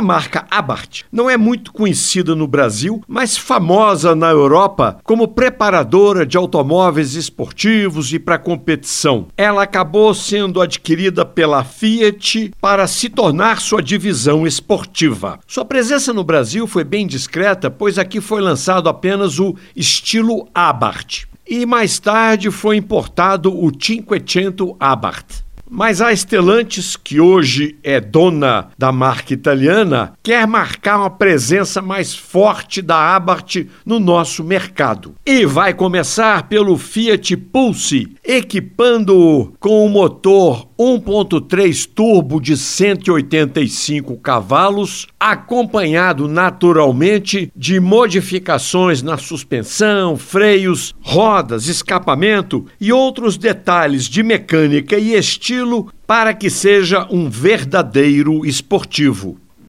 A marca Abarth não é muito conhecida no Brasil, mas famosa na Europa como preparadora de automóveis esportivos e para competição. Ela acabou sendo adquirida pela Fiat para se tornar sua divisão esportiva. Sua presença no Brasil foi bem discreta, pois aqui foi lançado apenas o estilo Abarth. E mais tarde foi importado o Cinquecento Abarth. Mas a Stellantis, que hoje é dona da marca italiana, quer marcar uma presença mais forte da Abarth no nosso mercado. E vai começar pelo Fiat Pulse, equipando-o com o motor 1.3 turbo de 185 cavalos, acompanhado naturalmente de modificações na suspensão, freios, rodas, escapamento e outros detalhes de mecânica e estilo para que seja um verdadeiro esportivo.